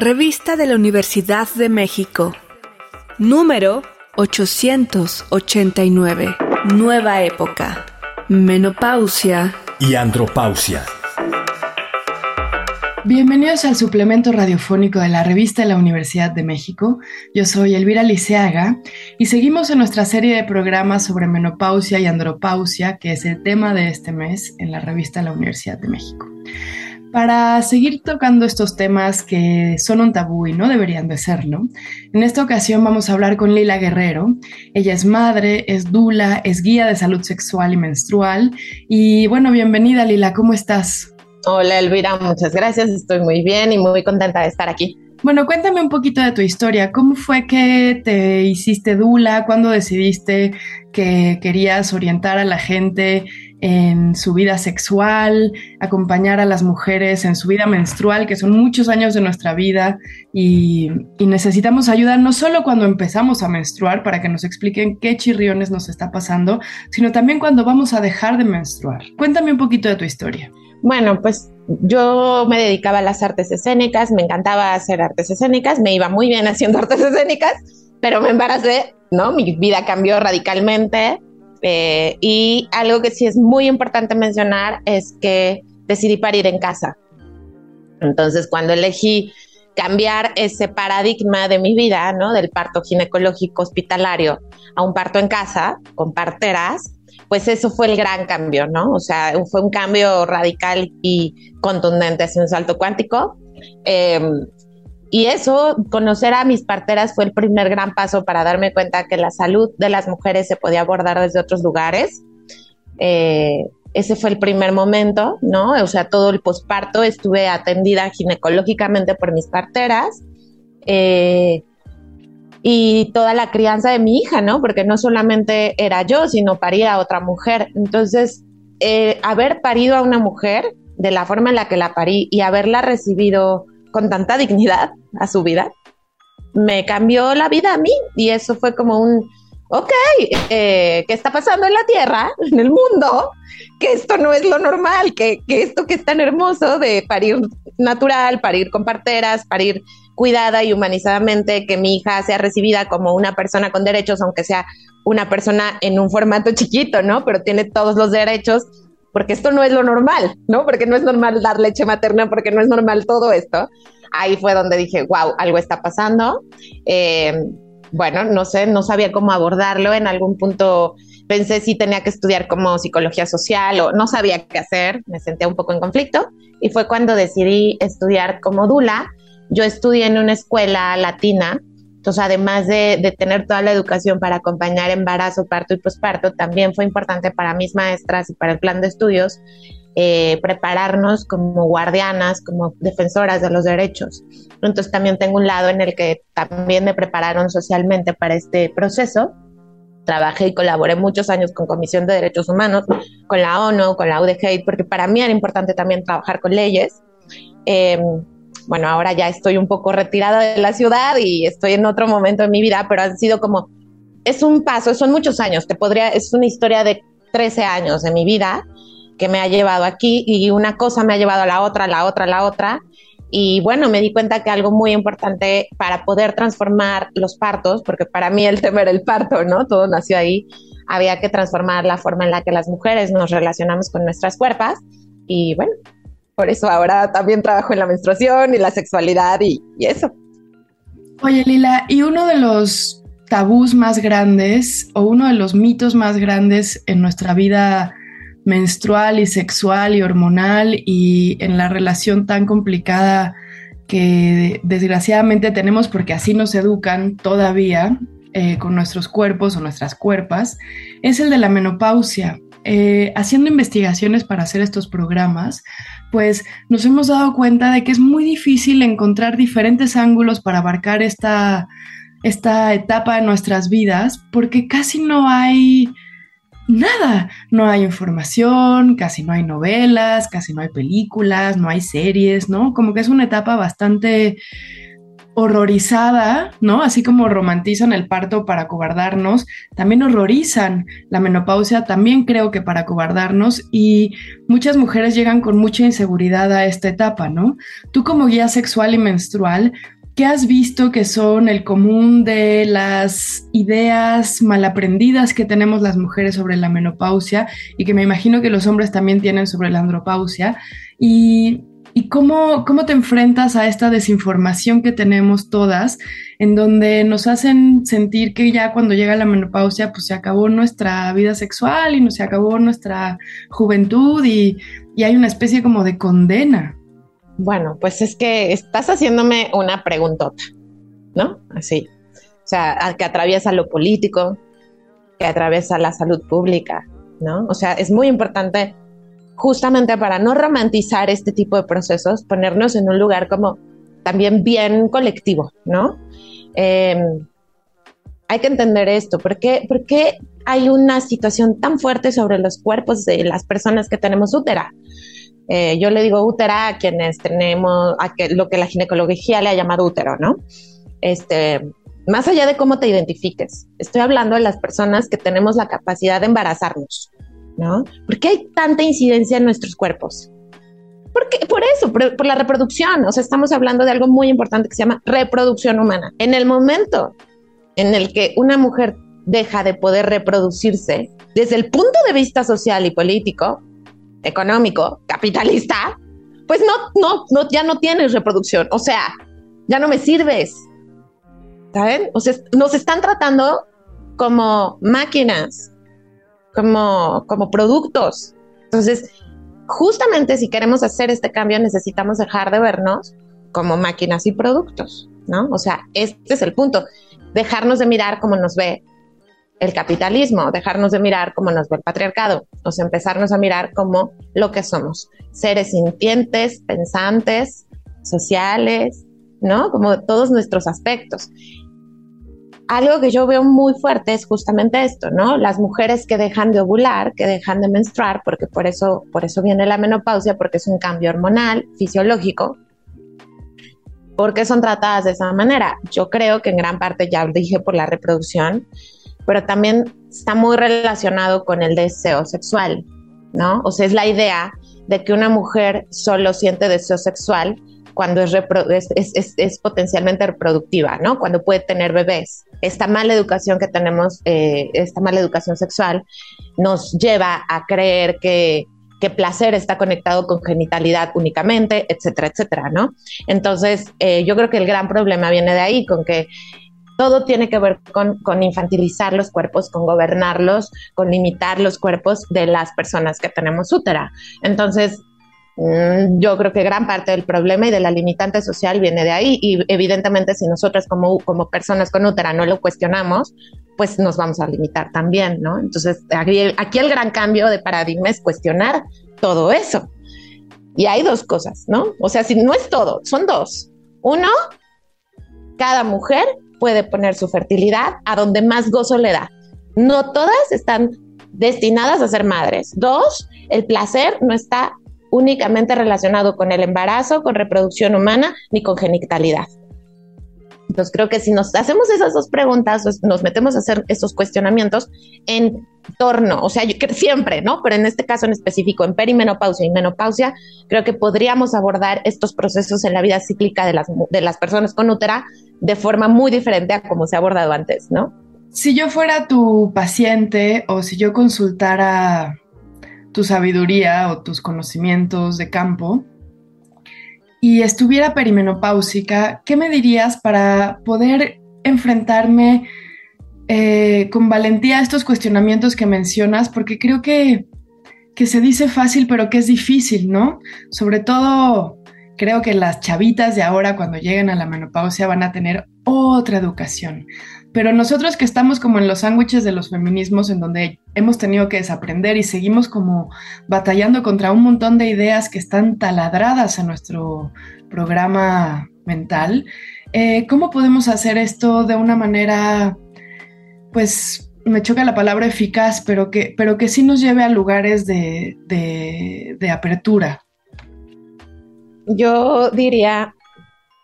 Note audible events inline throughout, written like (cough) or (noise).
Revista de la Universidad de México. Número 889. Nueva época. Menopausia. Y andropausia. Bienvenidos al suplemento radiofónico de la revista de la Universidad de México. Yo soy Elvira Liceaga y seguimos en nuestra serie de programas sobre menopausia y andropausia, que es el tema de este mes en la revista de la Universidad de México. Para seguir tocando estos temas que son un tabú y no deberían de serlo, en esta ocasión vamos a hablar con Lila Guerrero. Ella es madre, es dula, es guía de salud sexual y menstrual. Y bueno, bienvenida Lila, ¿cómo estás? Hola Elvira, muchas gracias, estoy muy bien y muy contenta de estar aquí. Bueno, cuéntame un poquito de tu historia. ¿Cómo fue que te hiciste dula? ¿Cuándo decidiste que querías orientar a la gente en su vida sexual, acompañar a las mujeres en su vida menstrual, que son muchos años de nuestra vida y, necesitamos ayuda no solo cuando empezamos a menstruar para que nos expliquen qué chirriones nos está pasando, sino también cuando vamos a dejar de menstruar. Cuéntame un poquito de tu historia. Bueno, pues yo me dedicaba a las artes escénicas, me encantaba hacer artes escénicas, me iba muy bien (laughs) haciendo artes escénicas, pero me embaracé, ¿no? Mi vida cambió radicalmente eh, y algo que sí es muy importante mencionar es que decidí parir en casa. Entonces, cuando elegí cambiar ese paradigma de mi vida, ¿no? Del parto ginecológico hospitalario a un parto en casa, con parteras, pues eso fue el gran cambio, ¿no? O sea, fue un cambio radical y contundente, hacia un salto cuántico. Em, y eso, conocer a mis parteras fue el primer gran paso para darme cuenta que la salud de las mujeres se podía abordar desde otros lugares. Eh, ese fue el primer momento, ¿no? O sea, todo el posparto estuve atendida ginecológicamente por mis parteras. Eh, y toda la crianza de mi hija, ¿no? Porque no solamente era yo, sino paría a otra mujer. Entonces, eh, haber parido a una mujer de la forma en la que la parí y haberla recibido con tanta dignidad a su vida, me cambió la vida a mí y eso fue como un, ok, eh, ¿qué está pasando en la Tierra, en el mundo? Que esto no es lo normal, que, que, esto que es tan hermoso de parir natural, parir con parteras, parir cuidada y humanizadamente, que mi hija sea recibida como una persona con derechos, aunque sea una persona en un formato chiquito, ¿no? Pero tiene todos los derechos porque esto no es lo normal, ¿no? Porque no es normal dar leche materna, porque no es normal todo esto. Ahí fue donde dije, wow, algo está pasando. Eh, bueno, no sé, no sabía cómo abordarlo. En algún punto pensé si tenía que estudiar como psicología social o no sabía qué hacer, me sentía un poco en conflicto. Y fue cuando decidí estudiar como Dula. Yo estudié en una escuela latina entonces, además de, tener toda la educación para acompañar embarazo, parto y posparto, también fue importante para mis maestras y para el plan de estudios eh, prepararnos como guardianas, como defensoras de los derechos. Entonces, también tengo un lado en el que también me prepararon socialmente para este proceso. Trabajé y colaboré muchos años con Comisión de Derechos Humanos, con la ONU, con la UDG, porque para mí era importante también trabajar con leyes. Eh, bueno, ahora ya estoy un poco retirada de la ciudad y estoy en otro momento de mi vida, pero han sido como, es un paso, son muchos años, te podría, es una historia de 13 años de mi vida que me ha llevado aquí y una cosa me ha llevado a la otra, la otra, la otra. Y bueno, me di cuenta que algo muy importante para poder transformar los partos, porque para mí el tema era el parto, ¿no? Todo nació ahí, había que transformar la forma en la que las mujeres nos relacionamos con nuestras cuerpos. Y bueno, por eso ahora también trabajo en la menstruación y la sexualidad y, eso. Oye, Lila, y uno de los tabús más grandes o uno de los mitos más grandes en nuestra vida menstrual y sexual y hormonal y en la relación tan complicada que desgraciadamente tenemos porque así nos educan todavía eh, con nuestros cuerpos o nuestras cuerpas, es el de la menopausia. Eh, haciendo investigaciones para hacer estos programas, pues nos hemos dado cuenta de que es muy difícil encontrar diferentes ángulos para abarcar esta, esta etapa de nuestras vidas, porque casi no hay nada, no hay información, casi no hay novelas, casi no hay películas, no hay series, ¿no? Como que es una etapa bastante horrorizada, ¿no? Así como romantizan el parto para cobardarnos, también horrorizan la menopausia, también creo que para cobardarnos y muchas mujeres llegan con mucha inseguridad a esta etapa, ¿no? Tú como guía sexual y menstrual, ¿qué has visto que son el común de las ideas malaprendidas que tenemos las mujeres sobre la menopausia y que me imagino que los hombres también tienen sobre la andropausia? Y ¿Y cómo, cómo te enfrentas a esta desinformación que tenemos todas, en donde nos hacen sentir que ya cuando llega la menopausia, pues se acabó nuestra vida sexual y se acabó nuestra juventud y, y hay una especie como de condena? Bueno, pues es que estás haciéndome una preguntota, ¿no? Así. O sea, que atraviesa lo político, que atraviesa la salud pública, ¿no? O sea, es muy importante justamente para no romantizar este tipo de procesos, ponernos en un lugar como también bien colectivo, ¿no? Em, hay que entender esto, ¿por qué, hay una situación tan fuerte sobre los cuerpos de las personas que tenemos útera? Eh, yo le digo útera a quienes tenemos, a que, lo que la ginecología le ha llamado útero, ¿no? Este, más allá de cómo te identifiques, estoy hablando de las personas que tenemos la capacidad de embarazarnos, ¿no? ¿Por qué hay tanta incidencia en nuestros cuerpos? Porque, por eso, por, la reproducción. O sea, estamos hablando de algo muy importante que se llama reproducción humana. En el momento en el que una mujer deja de poder reproducirse desde el punto de vista social y político, económico, capitalista, pues no, no, no, ya no tienes reproducción. O sea, ya no me sirves. ¿Saben? O sea, nos están tratando como máquinas, como, como productos. Entonces, justamente si queremos hacer este cambio necesitamos dejar de vernos como máquinas y productos, ¿no? O sea, este es el punto, dejarnos de mirar como nos ve el capitalismo, dejarnos de mirar como nos ve el patriarcado, o sea, empezarnos a mirar como lo que somos, seres sintientes, pensantes, sociales, ¿no? Como todos nuestros aspectos algo que yo veo muy fuerte es justamente esto, ¿no? Las mujeres que dejan de ovular, que dejan de menstruar, porque por eso, por eso viene la menopausia, porque es un cambio hormonal, fisiológico, porque son tratadas de esa manera. Yo creo que en gran parte ya dije por la reproducción, pero también está muy relacionado con el deseo sexual, ¿no? O sea, es la idea de que una mujer solo siente deseo sexual cuando es, potencialmente reproductiva, ¿no? Cuando puede tener bebés. Esta mala educación que tenemos, eh, esta mala educación sexual, nos lleva a creer que, que placer está conectado con genitalidad únicamente, etcétera, etcétera, ¿no? Entonces, eh, yo creo que el gran problema viene de ahí, con que todo tiene que ver con, con, infantilizar los cuerpos, con gobernarlos, con limitar los cuerpos de las personas que tenemos útera. Entonces, yo creo que gran parte del problema y de la limitante social viene de ahí y evidentemente si nosotras como, como personas con útera no lo cuestionamos, pues nos vamos a limitar también, ¿no? Entonces aquí, aquí el gran cambio de paradigma es cuestionar todo eso. Y hay dos cosas, ¿no? O sea, si no es todo, son dos. Uno, cada mujer puede poner su fertilidad a donde más gozo le da. No todas están destinadas a ser madres. Dos, el placer no está únicamente relacionado con el embarazo, con reproducción humana, ni con genitalidad. Entonces creo que si nos hacemos esas dos preguntas, pues, nos metemos a hacer esos cuestionamientos en torno, o sea, yo, siempre, ¿no? Pero en este caso en específico, en perimenopausia y menopausia, creo que podríamos abordar estos procesos en la vida cíclica de las, de las personas con útera de forma muy diferente a como se ha abordado antes, ¿no? Si yo fuera tu paciente o si yo consultara tu sabiduría o tus conocimientos de campo y estuviera perimenopáusica, ¿qué me dirías para poder enfrentarme eh, con valentía a estos cuestionamientos que mencionas? Porque creo que, que se dice fácil, pero que es difícil, ¿no? Sobre todo, creo que las chavitas de ahora, cuando lleguen a la menopausia, van a tener otra educación. Pero nosotros que estamos como en los sándwiches de los feminismos, en donde hemos tenido que desaprender y seguimos como batallando contra un montón de ideas que están taladradas en nuestro programa mental, eh, ¿cómo podemos hacer esto de una manera, pues, me choca la palabra eficaz, pero que, pero que sí nos lleve a lugares de, de apertura? Yo diría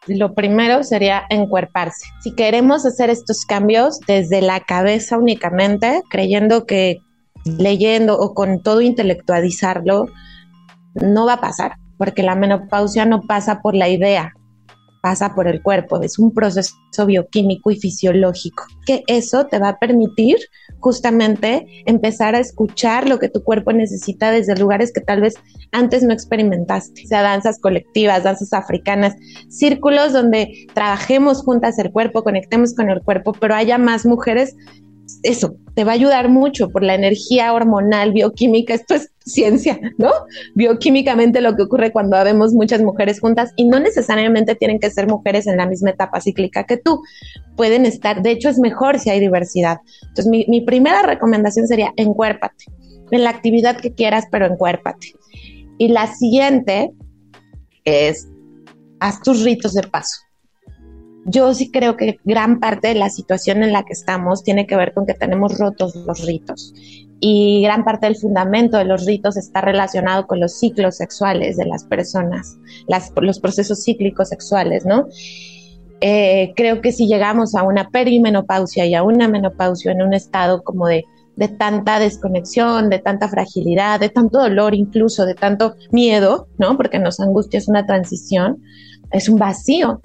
lo primero sería encuerparse. Si queremos hacer estos cambios desde la cabeza únicamente, creyendo que leyendo o con todo intelectualizarlo, no va a pasar, porque la menopausia no pasa por la idea, pasa por el cuerpo, es un proceso bioquímico y fisiológico, que eso te va a permitir justamente empezar a escuchar lo que tu cuerpo necesita desde lugares que tal vez antes no experimentaste, o sea, danzas colectivas, danzas africanas, círculos donde trabajemos juntas el cuerpo, conectemos con el cuerpo, pero haya más mujeres eso te va a ayudar mucho por la energía hormonal, bioquímica, esto es ciencia, ¿no? Bioquímicamente lo que ocurre cuando vemos muchas mujeres juntas y no necesariamente tienen que ser mujeres en la misma etapa cíclica que tú, pueden estar, de hecho es mejor si hay diversidad. Entonces mi, mi primera recomendación sería encuérpate, en la actividad que quieras, pero encuérpate. Y la siguiente es, haz tus ritos de paso yo sí creo que gran parte de la situación en la que estamos tiene que ver con que tenemos rotos los ritos y gran parte del fundamento de los ritos está relacionado con los ciclos sexuales de las personas, los procesos cíclicos sexuales, ¿no? Eh, creo que si llegamos a una perimenopausia y a una menopausia en un estado como de, de tanta desconexión, de tanta fragilidad, de tanto dolor incluso, de tanto miedo, ¿no? Porque nos angustia es una transición, es un vacío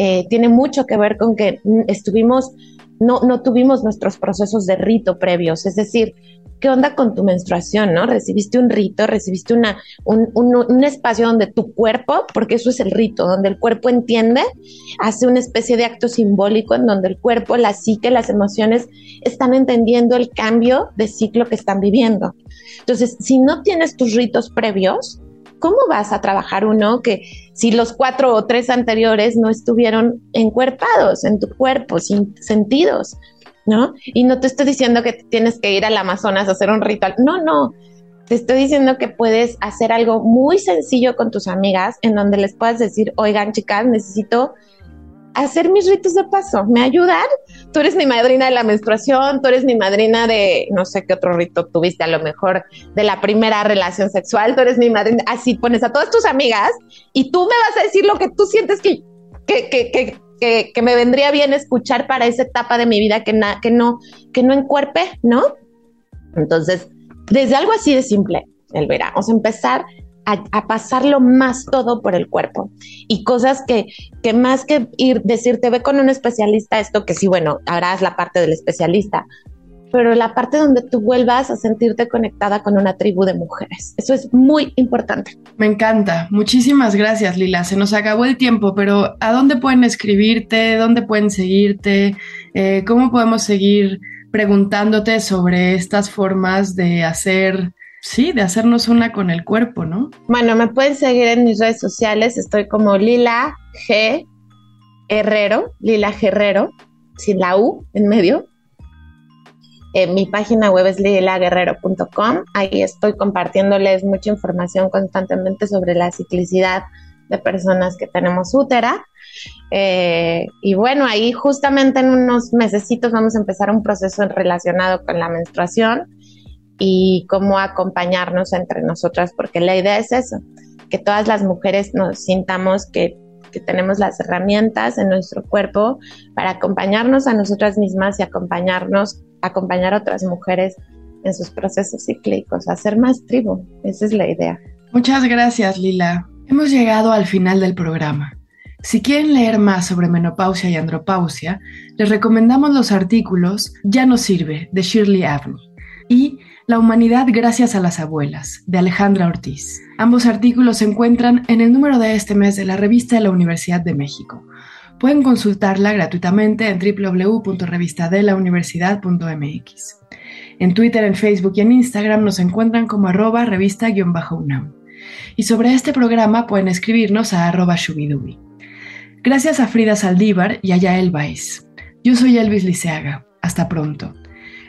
eh, tiene mucho que ver con que estuvimos, no, no tuvimos nuestros procesos de rito previos, es decir, ¿qué onda con tu menstruación, no? Recibiste un rito, recibiste una, un, un, un, espacio donde tu cuerpo, porque eso es el rito, donde el cuerpo entiende, hace una especie de acto simbólico en donde el cuerpo, la psique, las emociones están entendiendo el cambio de ciclo que están viviendo. Entonces, si no tienes tus ritos previos, ¿cómo vas a trabajar uno que si los cuatro o tres anteriores no estuvieron encuerpados en tu cuerpo, sin sentidos? ¿No? Y no te estoy diciendo que tienes que ir al Amazonas a hacer un ritual. No, no. Te estoy diciendo que puedes hacer algo muy sencillo con tus amigas en donde les puedas decir, oigan, chicas, necesito hacer mis ritos de paso, ¿me ayudan? Tú eres mi madrina de la menstruación, tú eres mi madrina de, no sé qué otro rito tuviste, a lo mejor de la primera relación sexual, tú eres mi madrina, así pones a todas tus amigas y tú me vas a decir lo que tú sientes que, que, que, que, que me vendría bien escuchar para esa etapa de mi vida que, na, que, no, que no encuerpe, ¿no? Entonces, desde algo así de simple, el verano, vamos a empezar a, pasarlo más todo por el cuerpo. Y cosas que, que más que ir, decirte, ve con un especialista, esto que sí, bueno, harás la parte del especialista, pero la parte donde tú vuelvas a sentirte conectada con una tribu de mujeres. Eso es muy importante. Me encanta. Muchísimas gracias, Lila. Se nos acabó el tiempo, pero ¿a dónde pueden escribirte? ¿Dónde pueden seguirte? Eh, ¿Cómo podemos seguir preguntándote sobre estas formas de hacer Sí, de hacernos una con el cuerpo, ¿no? Bueno, me pueden seguir en mis redes sociales. Estoy como Lila G. Herrero, Lila Guerrero, sin la U en medio. Eh, mi página web es lilaguerrero.com. Ahí estoy compartiéndoles mucha información constantemente sobre la ciclicidad de personas que tenemos útera. Eh, y bueno, ahí justamente en unos mesecitos vamos a empezar un proceso relacionado con la menstruación y cómo acompañarnos entre nosotras, porque la idea es eso, que todas las mujeres nos sintamos que, que tenemos las herramientas en nuestro cuerpo para acompañarnos a nosotras mismas y acompañarnos, acompañar a otras mujeres en sus procesos cíclicos, hacer más tribu. Esa es la idea. Muchas gracias, Lila. Hemos llegado al final del programa. Si quieren leer más sobre menopausia y andropausia, les recomendamos los artículos Ya no sirve de Shirley Abney y la humanidad gracias a las abuelas, de Alejandra Ortiz. Ambos artículos se encuentran en el número de este mes de la revista de la Universidad de México. Pueden consultarla gratuitamente en www.revistadelauniversidad.mx. En Twitter, en Facebook y en Instagram nos encuentran como arroba revista-unam. Y sobre este programa pueden escribirnos a arroba shubidubi. Gracias a Frida Saldívar y a Yael Baez. Yo soy Elvis Liceaga. Hasta pronto.